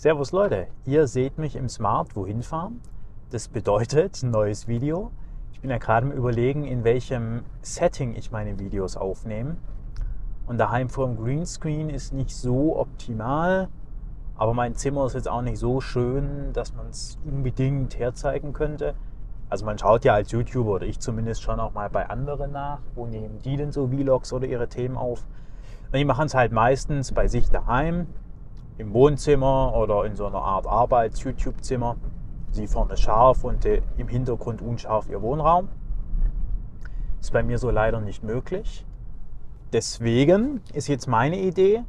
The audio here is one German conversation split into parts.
Servus Leute, ihr seht mich im Smart wohin fahren. Das bedeutet neues Video. Ich bin ja gerade im Überlegen, in welchem Setting ich meine Videos aufnehme. Und daheim vor dem Greenscreen ist nicht so optimal, aber mein Zimmer ist jetzt auch nicht so schön, dass man es unbedingt herzeigen könnte. Also man schaut ja als YouTuber oder ich zumindest schon auch mal bei anderen nach, wo nehmen die denn so Vlogs oder ihre Themen auf. Und die machen es halt meistens bei sich daheim im Wohnzimmer oder in so einer Art Arbeits-YouTube-Zimmer. Sie vorne scharf und im Hintergrund unscharf ihr Wohnraum. Ist bei mir so leider nicht möglich. Deswegen ist jetzt meine Idee,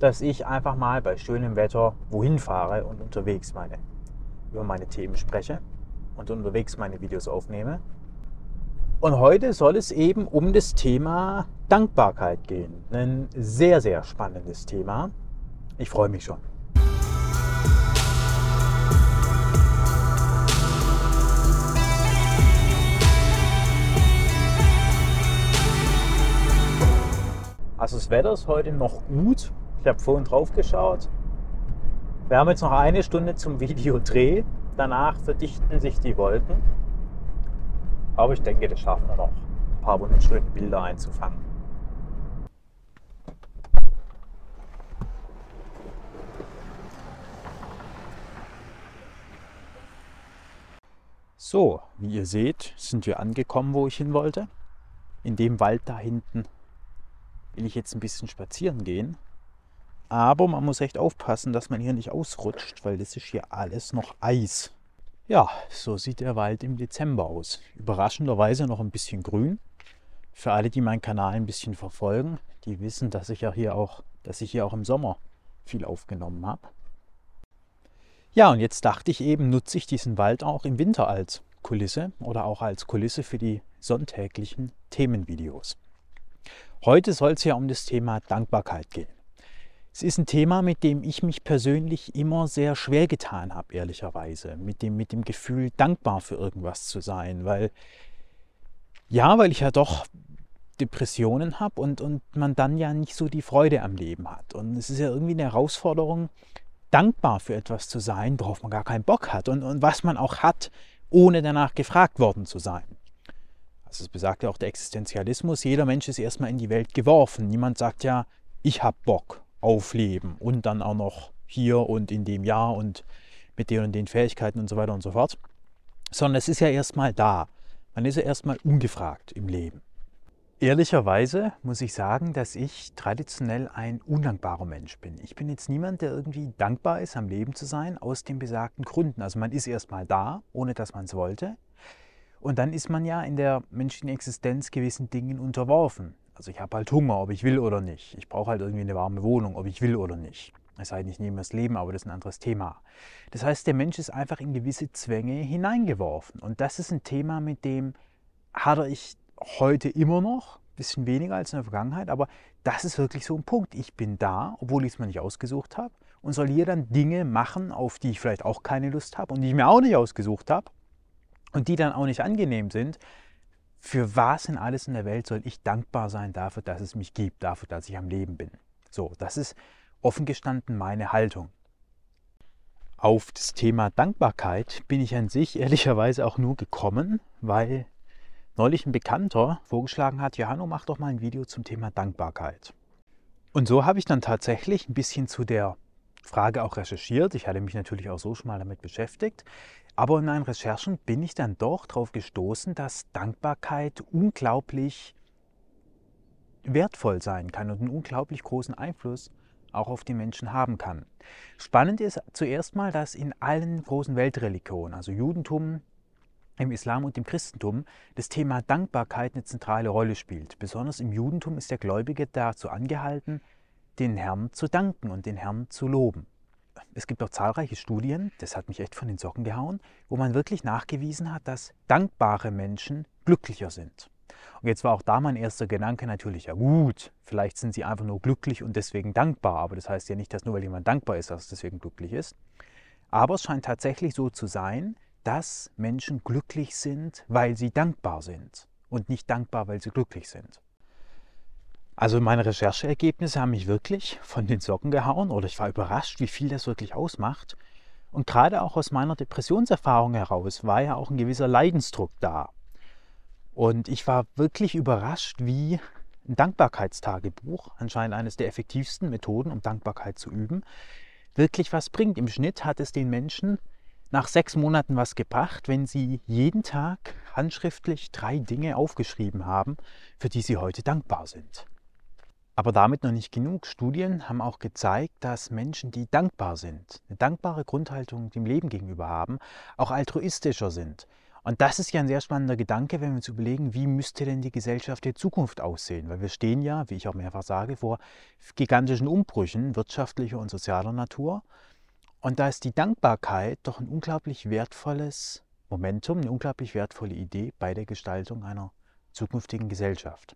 dass ich einfach mal bei schönem Wetter wohin fahre und unterwegs meine, über meine Themen spreche und unterwegs meine Videos aufnehme. Und heute soll es eben um das Thema Dankbarkeit gehen. Ein sehr, sehr spannendes Thema. Ich freue mich schon. Also das Wetter ist heute noch gut. Ich habe vorhin drauf geschaut. Wir haben jetzt noch eine Stunde zum Videodreh. Danach verdichten sich die Wolken. Aber ich denke, das schaffen wir noch, ein paar wunderschöne Bilder einzufangen. So, wie ihr seht, sind wir angekommen, wo ich hin wollte. In dem Wald da hinten will ich jetzt ein bisschen spazieren gehen. Aber man muss echt aufpassen, dass man hier nicht ausrutscht, weil das ist hier alles noch Eis. Ja, so sieht der Wald im Dezember aus. Überraschenderweise noch ein bisschen grün. Für alle, die meinen Kanal ein bisschen verfolgen, die wissen, dass ich ja hier auch, dass ich hier auch im Sommer viel aufgenommen habe. Ja, und jetzt dachte ich eben, nutze ich diesen Wald auch im Winter als Kulisse oder auch als Kulisse für die sonntäglichen Themenvideos. Heute soll es ja um das Thema Dankbarkeit gehen. Es ist ein Thema, mit dem ich mich persönlich immer sehr schwer getan habe, ehrlicherweise. Mit dem, mit dem Gefühl, dankbar für irgendwas zu sein. Weil, ja, weil ich ja doch Depressionen habe und, und man dann ja nicht so die Freude am Leben hat. Und es ist ja irgendwie eine Herausforderung, dankbar für etwas zu sein, worauf man gar keinen Bock hat und, und was man auch hat, ohne danach gefragt worden zu sein. Also es besagt ja auch der Existenzialismus, jeder Mensch ist erstmal in die Welt geworfen. Niemand sagt ja, ich habe Bock auf Leben und dann auch noch hier und in dem Jahr und mit den und den Fähigkeiten und so weiter und so fort. Sondern es ist ja erstmal da. Man ist ja erstmal ungefragt im Leben. Ehrlicherweise muss ich sagen, dass ich traditionell ein undankbarer Mensch bin. Ich bin jetzt niemand, der irgendwie dankbar ist, am Leben zu sein, aus den besagten Gründen. Also man ist erstmal da, ohne dass man es wollte. Und dann ist man ja in der menschlichen Existenz gewissen Dingen unterworfen. Also ich habe halt Hunger, ob ich will oder nicht. Ich brauche halt irgendwie eine warme Wohnung, ob ich will oder nicht. Es sei denn, ich nehme das Leben, aber das ist ein anderes Thema. Das heißt, der Mensch ist einfach in gewisse Zwänge hineingeworfen. Und das ist ein Thema, mit dem hadere ich heute immer noch, ein bisschen weniger als in der Vergangenheit, aber das ist wirklich so ein Punkt. Ich bin da, obwohl ich es mir nicht ausgesucht habe und soll hier dann Dinge machen, auf die ich vielleicht auch keine Lust habe und die ich mir auch nicht ausgesucht habe und die dann auch nicht angenehm sind. Für was in alles in der Welt soll ich dankbar sein dafür, dass es mich gibt, dafür, dass ich am Leben bin? So, das ist offen gestanden meine Haltung. Auf das Thema Dankbarkeit bin ich an sich ehrlicherweise auch nur gekommen, weil neulich ein Bekannter vorgeschlagen hat, Johanno, mach doch mal ein Video zum Thema Dankbarkeit. Und so habe ich dann tatsächlich ein bisschen zu der Frage auch recherchiert. Ich hatte mich natürlich auch so schon mal damit beschäftigt. Aber in meinen Recherchen bin ich dann doch darauf gestoßen, dass Dankbarkeit unglaublich wertvoll sein kann und einen unglaublich großen Einfluss auch auf die Menschen haben kann. Spannend ist zuerst mal, dass in allen großen Weltreligionen, also Judentum, im Islam und im Christentum das Thema Dankbarkeit eine zentrale Rolle spielt. Besonders im Judentum ist der Gläubige dazu angehalten, den Herrn zu danken und den Herrn zu loben. Es gibt auch zahlreiche Studien, das hat mich echt von den Socken gehauen, wo man wirklich nachgewiesen hat, dass dankbare Menschen glücklicher sind. Und jetzt war auch da mein erster Gedanke natürlich, ja gut, vielleicht sind sie einfach nur glücklich und deswegen dankbar, aber das heißt ja nicht, dass nur weil jemand dankbar ist, dass es deswegen glücklich ist. Aber es scheint tatsächlich so zu sein, dass Menschen glücklich sind, weil sie dankbar sind und nicht dankbar, weil sie glücklich sind. Also meine Rechercheergebnisse haben mich wirklich von den Socken gehauen oder ich war überrascht, wie viel das wirklich ausmacht. Und gerade auch aus meiner Depressionserfahrung heraus war ja auch ein gewisser Leidensdruck da. Und ich war wirklich überrascht, wie ein Dankbarkeitstagebuch, anscheinend eines der effektivsten Methoden, um Dankbarkeit zu üben, wirklich was bringt. Im Schnitt hat es den Menschen nach sechs Monaten was gebracht, wenn sie jeden Tag handschriftlich drei Dinge aufgeschrieben haben, für die sie heute dankbar sind. Aber damit noch nicht genug. Studien haben auch gezeigt, dass Menschen, die dankbar sind, eine dankbare Grundhaltung dem Leben gegenüber haben, auch altruistischer sind. Und das ist ja ein sehr spannender Gedanke, wenn wir uns überlegen, wie müsste denn die Gesellschaft der Zukunft aussehen? Weil wir stehen ja, wie ich auch mehrfach sage, vor gigantischen Umbrüchen wirtschaftlicher und sozialer Natur. Und da ist die Dankbarkeit doch ein unglaublich wertvolles Momentum, eine unglaublich wertvolle Idee bei der Gestaltung einer zukünftigen Gesellschaft.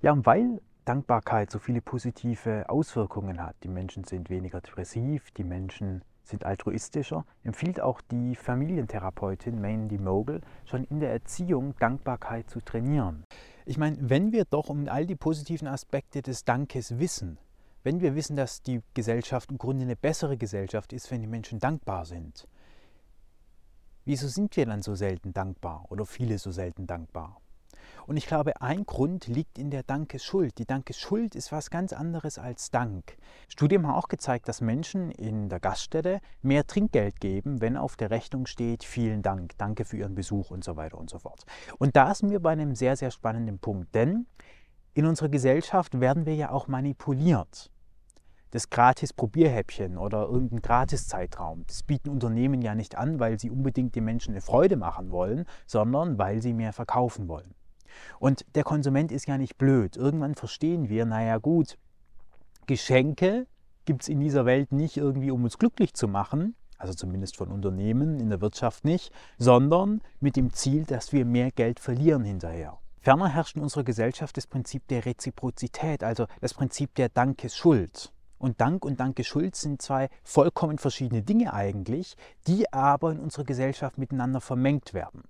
Ja, und weil Dankbarkeit so viele positive Auswirkungen hat, die Menschen sind weniger depressiv, die Menschen sind altruistischer, empfiehlt auch die Familientherapeutin Mandy Mogul schon in der Erziehung Dankbarkeit zu trainieren. Ich meine, wenn wir doch um all die positiven Aspekte des Dankes wissen, wenn wir wissen, dass die Gesellschaft im Grunde eine bessere Gesellschaft ist, wenn die Menschen dankbar sind, wieso sind wir dann so selten dankbar oder viele so selten dankbar? Und ich glaube, ein Grund liegt in der Dankeschuld. Die Dankeschuld ist was ganz anderes als Dank. Studien haben auch gezeigt, dass Menschen in der Gaststätte mehr Trinkgeld geben, wenn auf der Rechnung steht, vielen Dank, danke für Ihren Besuch und so weiter und so fort. Und da sind wir bei einem sehr, sehr spannenden Punkt, denn in unserer Gesellschaft werden wir ja auch manipuliert das Gratis-Probierhäppchen oder irgendein Gratiszeitraum. Das bieten Unternehmen ja nicht an, weil sie unbedingt den Menschen eine Freude machen wollen, sondern weil sie mehr verkaufen wollen. Und der Konsument ist ja nicht blöd. Irgendwann verstehen wir, naja gut, Geschenke gibt es in dieser Welt nicht irgendwie, um uns glücklich zu machen, also zumindest von Unternehmen, in der Wirtschaft nicht, sondern mit dem Ziel, dass wir mehr Geld verlieren hinterher. Ferner herrscht in unserer Gesellschaft das Prinzip der Reziprozität, also das Prinzip der Dankesschuld. Und Dank und Dankeschuld sind zwei vollkommen verschiedene Dinge eigentlich, die aber in unserer Gesellschaft miteinander vermengt werden.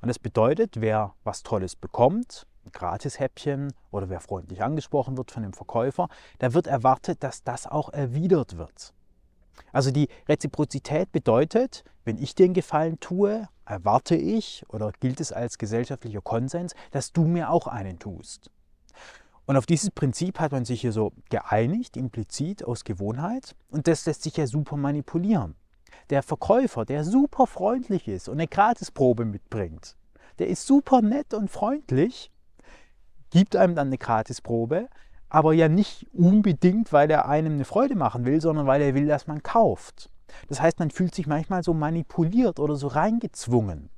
Und das bedeutet, wer was Tolles bekommt, ein Gratishäppchen oder wer freundlich angesprochen wird von dem Verkäufer, da wird erwartet, dass das auch erwidert wird. Also die Reziprozität bedeutet, wenn ich dir einen Gefallen tue, erwarte ich oder gilt es als gesellschaftlicher Konsens, dass du mir auch einen tust. Und auf dieses Prinzip hat man sich hier so geeinigt, implizit aus Gewohnheit. Und das lässt sich ja super manipulieren der Verkäufer, der super freundlich ist und eine Gratisprobe mitbringt, der ist super nett und freundlich, gibt einem dann eine Gratisprobe, aber ja nicht unbedingt, weil er einem eine Freude machen will, sondern weil er will, dass man kauft. Das heißt, man fühlt sich manchmal so manipuliert oder so reingezwungen.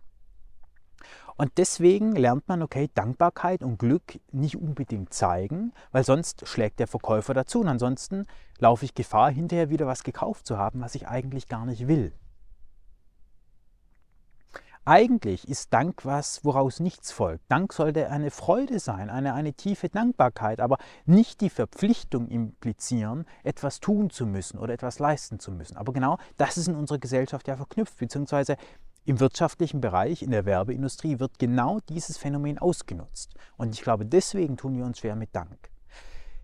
Und deswegen lernt man, okay, Dankbarkeit und Glück nicht unbedingt zeigen, weil sonst schlägt der Verkäufer dazu und ansonsten laufe ich Gefahr, hinterher wieder was gekauft zu haben, was ich eigentlich gar nicht will. Eigentlich ist Dank was, woraus nichts folgt. Dank sollte eine Freude sein, eine, eine tiefe Dankbarkeit, aber nicht die Verpflichtung implizieren, etwas tun zu müssen oder etwas leisten zu müssen. Aber genau das ist in unserer Gesellschaft ja verknüpft, beziehungsweise im wirtschaftlichen Bereich, in der Werbeindustrie wird genau dieses Phänomen ausgenutzt. Und ich glaube, deswegen tun wir uns schwer mit Dank.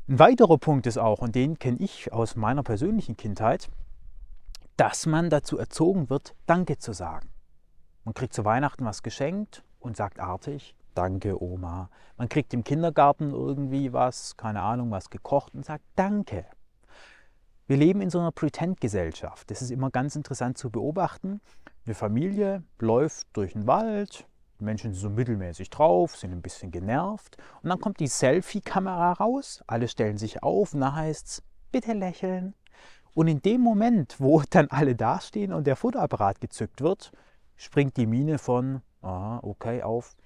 Ein weiterer Punkt ist auch, und den kenne ich aus meiner persönlichen Kindheit, dass man dazu erzogen wird, Danke zu sagen. Man kriegt zu Weihnachten was geschenkt und sagt artig, Danke, Oma. Man kriegt im Kindergarten irgendwie was, keine Ahnung, was gekocht und sagt Danke. Wir leben in so einer Pretend-Gesellschaft. Das ist immer ganz interessant zu beobachten. Eine Familie läuft durch den Wald, die Menschen sind so mittelmäßig drauf, sind ein bisschen genervt. Und dann kommt die Selfie-Kamera raus, alle stellen sich auf und da heißt es, bitte lächeln. Und in dem Moment, wo dann alle dastehen und der Fotoapparat gezückt wird, springt die Mine von, aha, okay, auf.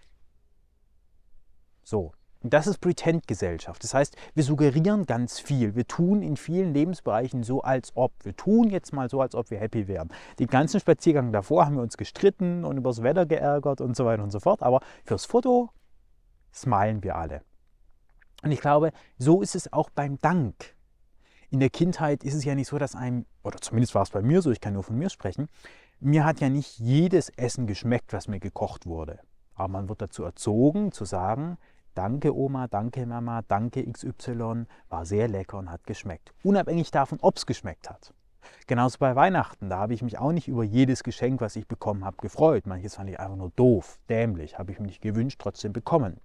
So, und das ist Pretend-Gesellschaft. Das heißt, wir suggerieren ganz viel. Wir tun in vielen Lebensbereichen so, als ob. Wir tun jetzt mal so, als ob wir happy wären. Den ganzen Spaziergang davor haben wir uns gestritten und über das Wetter geärgert und so weiter und so fort. Aber fürs Foto smilen wir alle. Und ich glaube, so ist es auch beim Dank. In der Kindheit ist es ja nicht so, dass einem, oder zumindest war es bei mir so, ich kann nur von mir sprechen, mir hat ja nicht jedes Essen geschmeckt, was mir gekocht wurde. Aber man wird dazu erzogen, zu sagen, danke Oma, danke Mama, danke XY, war sehr lecker und hat geschmeckt. Unabhängig davon, ob es geschmeckt hat. Genauso bei Weihnachten, da habe ich mich auch nicht über jedes Geschenk, was ich bekommen habe, gefreut. Manches fand ich einfach nur doof, dämlich, habe ich mir nicht gewünscht, trotzdem bekommen.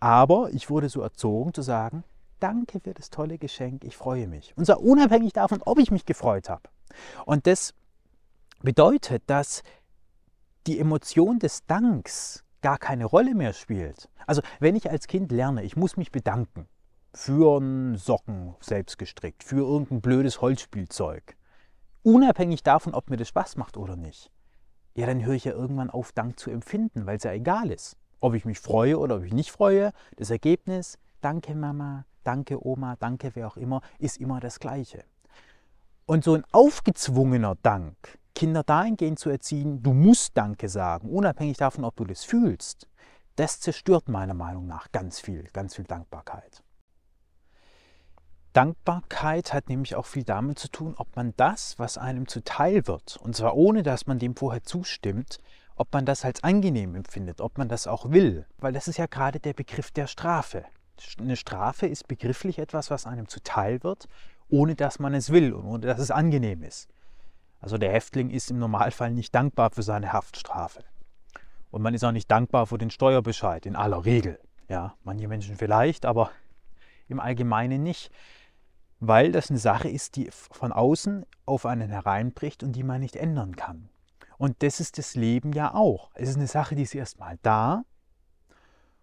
Aber ich wurde so erzogen zu sagen, danke für das tolle Geschenk, ich freue mich. Und zwar unabhängig davon, ob ich mich gefreut habe. Und das bedeutet, dass die Emotion des Danks gar keine Rolle mehr spielt. Also wenn ich als Kind lerne, ich muss mich bedanken für einen Socken selbst gestrickt, für irgendein blödes Holzspielzeug, unabhängig davon, ob mir das Spaß macht oder nicht, ja, dann höre ich ja irgendwann auf, Dank zu empfinden, weil es ja egal ist. Ob ich mich freue oder ob ich nicht freue, das Ergebnis, danke Mama, danke Oma, danke wer auch immer, ist immer das gleiche. Und so ein aufgezwungener Dank, Kinder dahingehend zu erziehen, du musst Danke sagen, unabhängig davon, ob du das fühlst, das zerstört meiner Meinung nach ganz viel, ganz viel Dankbarkeit. Dankbarkeit hat nämlich auch viel damit zu tun, ob man das, was einem zuteil wird, und zwar ohne dass man dem vorher zustimmt, ob man das als angenehm empfindet, ob man das auch will. Weil das ist ja gerade der Begriff der Strafe. Eine Strafe ist begrifflich etwas, was einem zuteil wird, ohne dass man es will und ohne dass es angenehm ist. Also der Häftling ist im Normalfall nicht dankbar für seine Haftstrafe. Und man ist auch nicht dankbar für den Steuerbescheid, in aller Regel. Ja, manche Menschen vielleicht, aber im Allgemeinen nicht. Weil das eine Sache ist, die von außen auf einen hereinbricht und die man nicht ändern kann. Und das ist das Leben ja auch. Es ist eine Sache, die ist erstmal da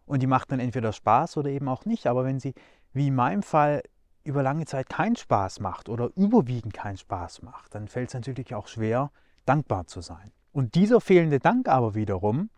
und die macht dann entweder Spaß oder eben auch nicht. Aber wenn sie, wie in meinem Fall, über lange Zeit keinen Spaß macht oder überwiegend keinen Spaß macht, dann fällt es natürlich auch schwer, dankbar zu sein. Und dieser fehlende Dank aber wiederum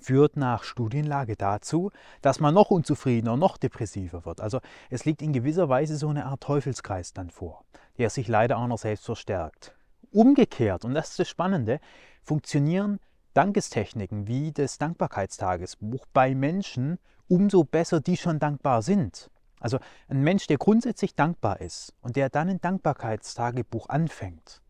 führt nach Studienlage dazu, dass man noch unzufriedener, noch depressiver wird. Also es liegt in gewisser Weise so eine Art Teufelskreis dann vor, der sich leider auch noch selbst verstärkt. Umgekehrt, und das ist das Spannende, funktionieren Dankestechniken wie das Dankbarkeitstagesbuch bei Menschen umso besser, die schon dankbar sind. Also ein Mensch, der grundsätzlich dankbar ist und der dann ein Dankbarkeitstagebuch anfängt,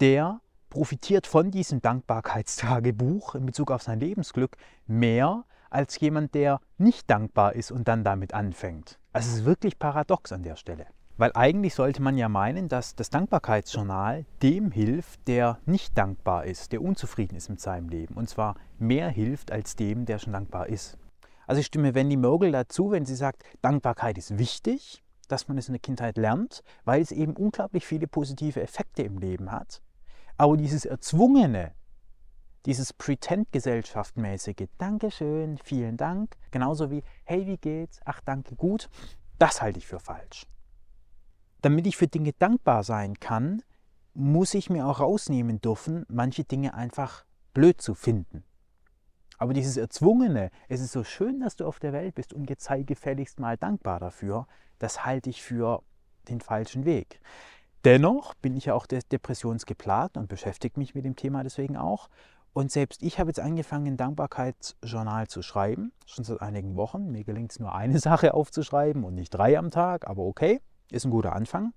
der profitiert von diesem Dankbarkeitstagebuch in Bezug auf sein Lebensglück mehr als jemand, der nicht dankbar ist und dann damit anfängt. Also es ist wirklich paradox an der Stelle. Weil eigentlich sollte man ja meinen, dass das Dankbarkeitsjournal dem hilft, der nicht dankbar ist, der unzufrieden ist mit seinem Leben. Und zwar mehr hilft als dem, der schon dankbar ist. Also ich stimme Wendy Mogel dazu, wenn sie sagt, Dankbarkeit ist wichtig, dass man es in der Kindheit lernt, weil es eben unglaublich viele positive Effekte im Leben hat. Aber dieses Erzwungene, dieses Pretend-Gesellschaftmäßige, Dankeschön, vielen Dank, genauso wie, hey, wie geht's, ach, danke, gut, das halte ich für falsch damit ich für Dinge dankbar sein kann, muss ich mir auch rausnehmen dürfen, manche Dinge einfach blöd zu finden. Aber dieses Erzwungene, es ist so schön, dass du auf der Welt bist und jetzt sei gefälligst mal dankbar dafür, das halte ich für den falschen Weg. Dennoch bin ich ja auch depressionsgeplagt und beschäftige mich mit dem Thema deswegen auch. Und selbst ich habe jetzt angefangen, ein Dankbarkeitsjournal zu schreiben, schon seit einigen Wochen. Mir gelingt es nur eine Sache aufzuschreiben und nicht drei am Tag, aber okay ist ein guter Anfang.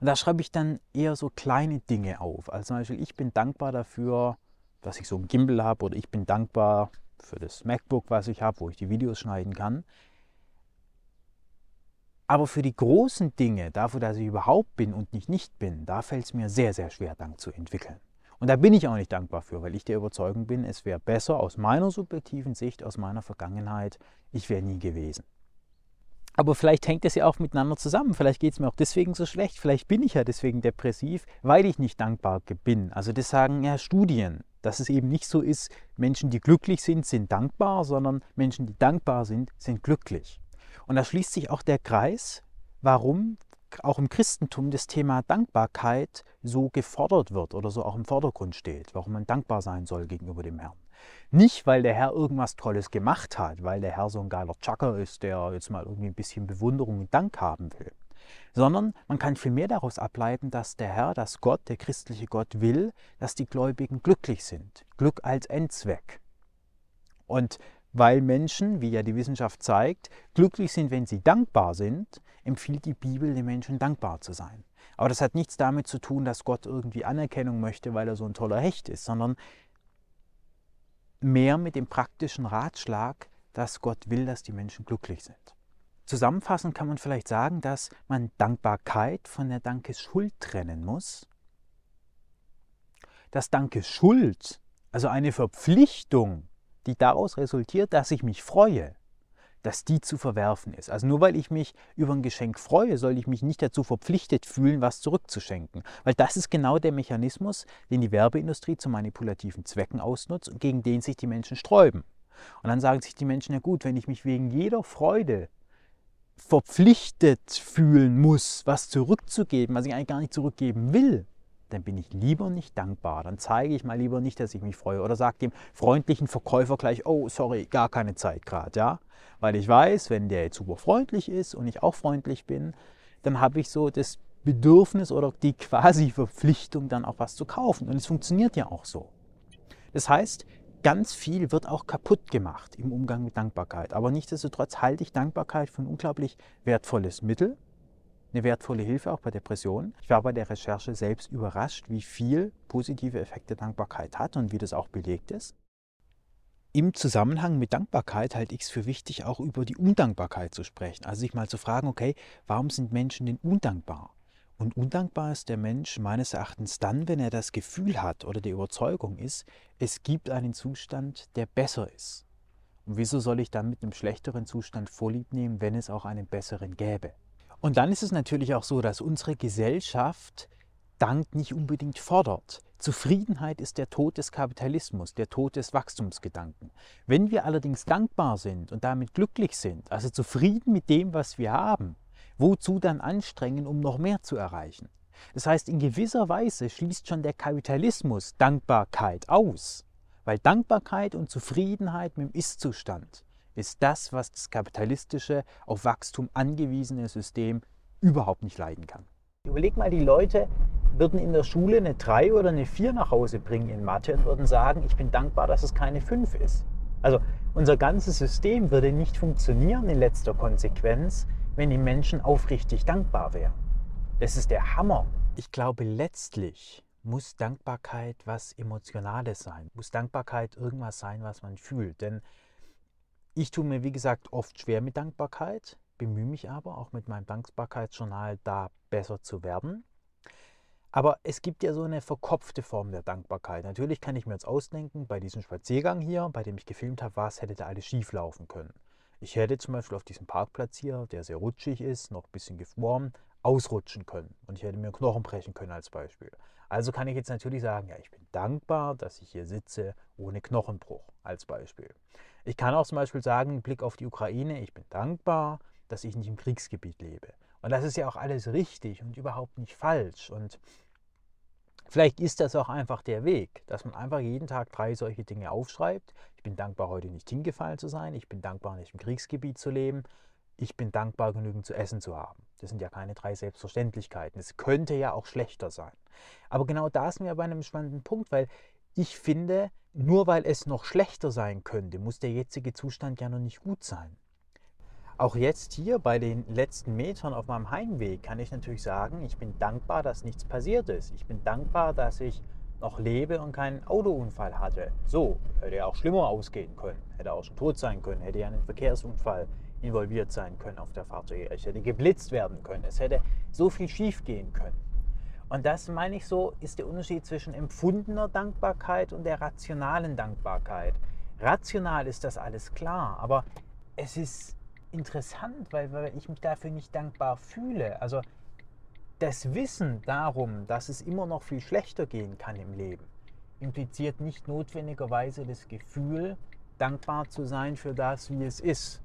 Und da schreibe ich dann eher so kleine Dinge auf. Also zum Beispiel, ich bin dankbar dafür, dass ich so ein Gimbal habe oder ich bin dankbar für das MacBook, was ich habe, wo ich die Videos schneiden kann. Aber für die großen Dinge, dafür, dass ich überhaupt bin und nicht nicht bin, da fällt es mir sehr, sehr schwer, Dank zu entwickeln. Und da bin ich auch nicht dankbar für, weil ich der Überzeugung bin, es wäre besser aus meiner subjektiven Sicht, aus meiner Vergangenheit, ich wäre nie gewesen. Aber vielleicht hängt es ja auch miteinander zusammen. Vielleicht geht es mir auch deswegen so schlecht. Vielleicht bin ich ja deswegen depressiv, weil ich nicht dankbar bin. Also das sagen ja Studien, dass es eben nicht so ist, Menschen, die glücklich sind, sind dankbar, sondern Menschen, die dankbar sind, sind glücklich. Und da schließt sich auch der Kreis, warum auch im Christentum das Thema Dankbarkeit so gefordert wird oder so auch im Vordergrund steht, warum man dankbar sein soll gegenüber dem Herrn. Nicht, weil der Herr irgendwas Tolles gemacht hat, weil der Herr so ein geiler Chucker ist, der jetzt mal irgendwie ein bisschen Bewunderung und Dank haben will, sondern man kann vielmehr daraus ableiten, dass der Herr, dass Gott, der christliche Gott will, dass die Gläubigen glücklich sind. Glück als Endzweck. Und weil Menschen, wie ja die Wissenschaft zeigt, glücklich sind, wenn sie dankbar sind, empfiehlt die Bibel den Menschen dankbar zu sein. Aber das hat nichts damit zu tun, dass Gott irgendwie Anerkennung möchte, weil er so ein toller Hecht ist, sondern mehr mit dem praktischen Ratschlag, dass Gott will, dass die Menschen glücklich sind. Zusammenfassend kann man vielleicht sagen, dass man Dankbarkeit von der Dankesschuld trennen muss. Dass Dankesschuld, also eine Verpflichtung, die daraus resultiert, dass ich mich freue, dass die zu verwerfen ist. Also nur weil ich mich über ein Geschenk freue, soll ich mich nicht dazu verpflichtet fühlen, was zurückzuschenken. Weil das ist genau der Mechanismus, den die Werbeindustrie zu manipulativen Zwecken ausnutzt und gegen den sich die Menschen sträuben. Und dann sagen sich die Menschen, ja gut, wenn ich mich wegen jeder Freude verpflichtet fühlen muss, was zurückzugeben, was ich eigentlich gar nicht zurückgeben will, dann bin ich lieber nicht dankbar. Dann zeige ich mal lieber nicht, dass ich mich freue. Oder sage dem freundlichen Verkäufer gleich, oh, sorry, gar keine Zeit gerade, ja. Weil ich weiß, wenn der jetzt super freundlich ist und ich auch freundlich bin, dann habe ich so das Bedürfnis oder die quasi Verpflichtung, dann auch was zu kaufen. Und es funktioniert ja auch so. Das heißt, ganz viel wird auch kaputt gemacht im Umgang mit Dankbarkeit. Aber nichtsdestotrotz halte ich Dankbarkeit für ein unglaublich wertvolles Mittel, eine wertvolle Hilfe auch bei Depressionen. Ich war bei der Recherche selbst überrascht, wie viel positive Effekte Dankbarkeit hat und wie das auch belegt ist. Im Zusammenhang mit Dankbarkeit halte ich es für wichtig, auch über die Undankbarkeit zu sprechen. Also sich mal zu fragen, okay, warum sind Menschen denn undankbar? Und undankbar ist der Mensch meines Erachtens dann, wenn er das Gefühl hat oder die Überzeugung ist, es gibt einen Zustand, der besser ist. Und wieso soll ich dann mit einem schlechteren Zustand vorlieb nehmen, wenn es auch einen besseren gäbe? Und dann ist es natürlich auch so, dass unsere Gesellschaft Dank nicht unbedingt fordert. Zufriedenheit ist der Tod des Kapitalismus, der Tod des Wachstumsgedanken. Wenn wir allerdings dankbar sind und damit glücklich sind, also zufrieden mit dem, was wir haben, wozu dann anstrengen, um noch mehr zu erreichen? Das heißt, in gewisser Weise schließt schon der Kapitalismus Dankbarkeit aus, weil Dankbarkeit und Zufriedenheit mit dem Ist-Zustand ist das, was das kapitalistische, auf Wachstum angewiesene System überhaupt nicht leiden kann. Überleg mal, die Leute würden in der Schule eine 3 oder eine 4 nach Hause bringen in Mathe und würden sagen, ich bin dankbar, dass es keine 5 ist. Also unser ganzes System würde nicht funktionieren in letzter Konsequenz, wenn die Menschen aufrichtig dankbar wären. Das ist der Hammer. Ich glaube, letztlich muss Dankbarkeit was Emotionales sein. Muss Dankbarkeit irgendwas sein, was man fühlt. Denn ich tue mir, wie gesagt, oft schwer mit Dankbarkeit, bemühe mich aber auch mit meinem Dankbarkeitsjournal da besser zu werden. Aber es gibt ja so eine verkopfte Form der Dankbarkeit. Natürlich kann ich mir jetzt ausdenken, bei diesem Spaziergang hier, bei dem ich gefilmt habe, was hätte da alles schief laufen können. Ich hätte zum Beispiel auf diesem Parkplatz hier, der sehr rutschig ist, noch ein bisschen geformt, ausrutschen können. Und ich hätte mir Knochen brechen können als Beispiel. Also kann ich jetzt natürlich sagen, ja, ich bin dankbar, dass ich hier sitze ohne Knochenbruch als Beispiel. Ich kann auch zum Beispiel sagen, Blick auf die Ukraine, ich bin dankbar, dass ich nicht im Kriegsgebiet lebe. Und das ist ja auch alles richtig und überhaupt nicht falsch. Und vielleicht ist das auch einfach der Weg, dass man einfach jeden Tag drei solche Dinge aufschreibt. Ich bin dankbar, heute nicht hingefallen zu sein. Ich bin dankbar, nicht im Kriegsgebiet zu leben. Ich bin dankbar, genügend zu essen zu haben. Das sind ja keine drei Selbstverständlichkeiten. Es könnte ja auch schlechter sein. Aber genau da sind wir bei einem spannenden Punkt, weil ich finde, nur weil es noch schlechter sein könnte, muss der jetzige Zustand ja noch nicht gut sein. Auch jetzt hier bei den letzten Metern auf meinem Heimweg kann ich natürlich sagen, ich bin dankbar, dass nichts passiert ist. Ich bin dankbar, dass ich noch lebe und keinen Autounfall hatte. So, hätte ja auch schlimmer ausgehen können. Hätte auch schon tot sein können. Hätte ja einen Verkehrsunfall involviert sein können auf der Fahrt. Ich hätte geblitzt werden können. Es hätte so viel schief gehen können. Und das meine ich so, ist der Unterschied zwischen empfundener Dankbarkeit und der rationalen Dankbarkeit. Rational ist das alles klar, aber es ist interessant, weil, weil ich mich dafür nicht dankbar fühle. Also das Wissen darum, dass es immer noch viel schlechter gehen kann im Leben, impliziert nicht notwendigerweise das Gefühl, dankbar zu sein für das, wie es ist.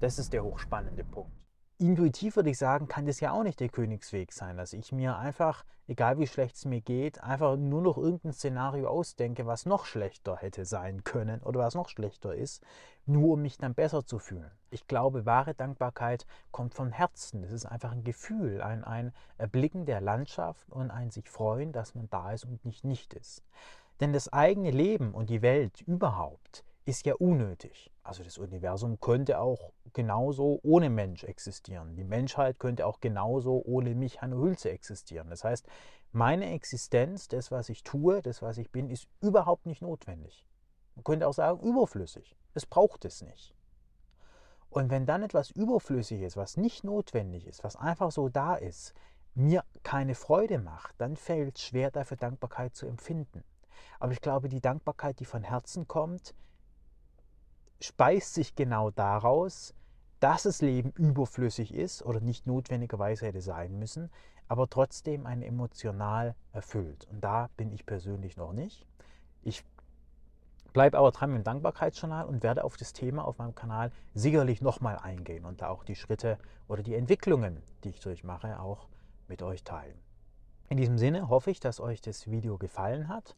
Das ist der hochspannende Punkt intuitiv würde ich sagen, kann das ja auch nicht der Königsweg sein, dass ich mir einfach, egal wie schlecht es mir geht, einfach nur noch irgendein Szenario ausdenke, was noch schlechter hätte sein können oder was noch schlechter ist, nur um mich dann besser zu fühlen. Ich glaube, wahre Dankbarkeit kommt vom Herzen. Das ist einfach ein Gefühl, ein, ein Erblicken der Landschaft und ein sich freuen, dass man da ist und nicht nicht ist. Denn das eigene Leben und die Welt überhaupt ist ja unnötig. Also das Universum könnte auch genauso ohne Mensch existieren. Die Menschheit könnte auch genauso ohne mich, Hanno Hülze, existieren. Das heißt, meine Existenz, das, was ich tue, das, was ich bin, ist überhaupt nicht notwendig. Man könnte auch sagen, überflüssig. Es braucht es nicht. Und wenn dann etwas überflüssig ist, was nicht notwendig ist, was einfach so da ist, mir keine Freude macht, dann fällt es schwer, dafür Dankbarkeit zu empfinden. Aber ich glaube, die Dankbarkeit, die von Herzen kommt, speist sich genau daraus, dass das Leben überflüssig ist oder nicht notwendigerweise hätte sein müssen, aber trotzdem ein emotional erfüllt. Und da bin ich persönlich noch nicht. Ich bleibe aber dran mit dem Dankbarkeitsjournal und werde auf das Thema auf meinem Kanal sicherlich nochmal eingehen und da auch die Schritte oder die Entwicklungen, die ich durchmache, auch mit euch teilen. In diesem Sinne hoffe ich, dass euch das Video gefallen hat.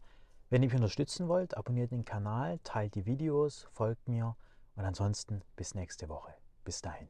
Wenn ihr mich unterstützen wollt, abonniert den Kanal, teilt die Videos, folgt mir und ansonsten bis nächste Woche. Bis dahin.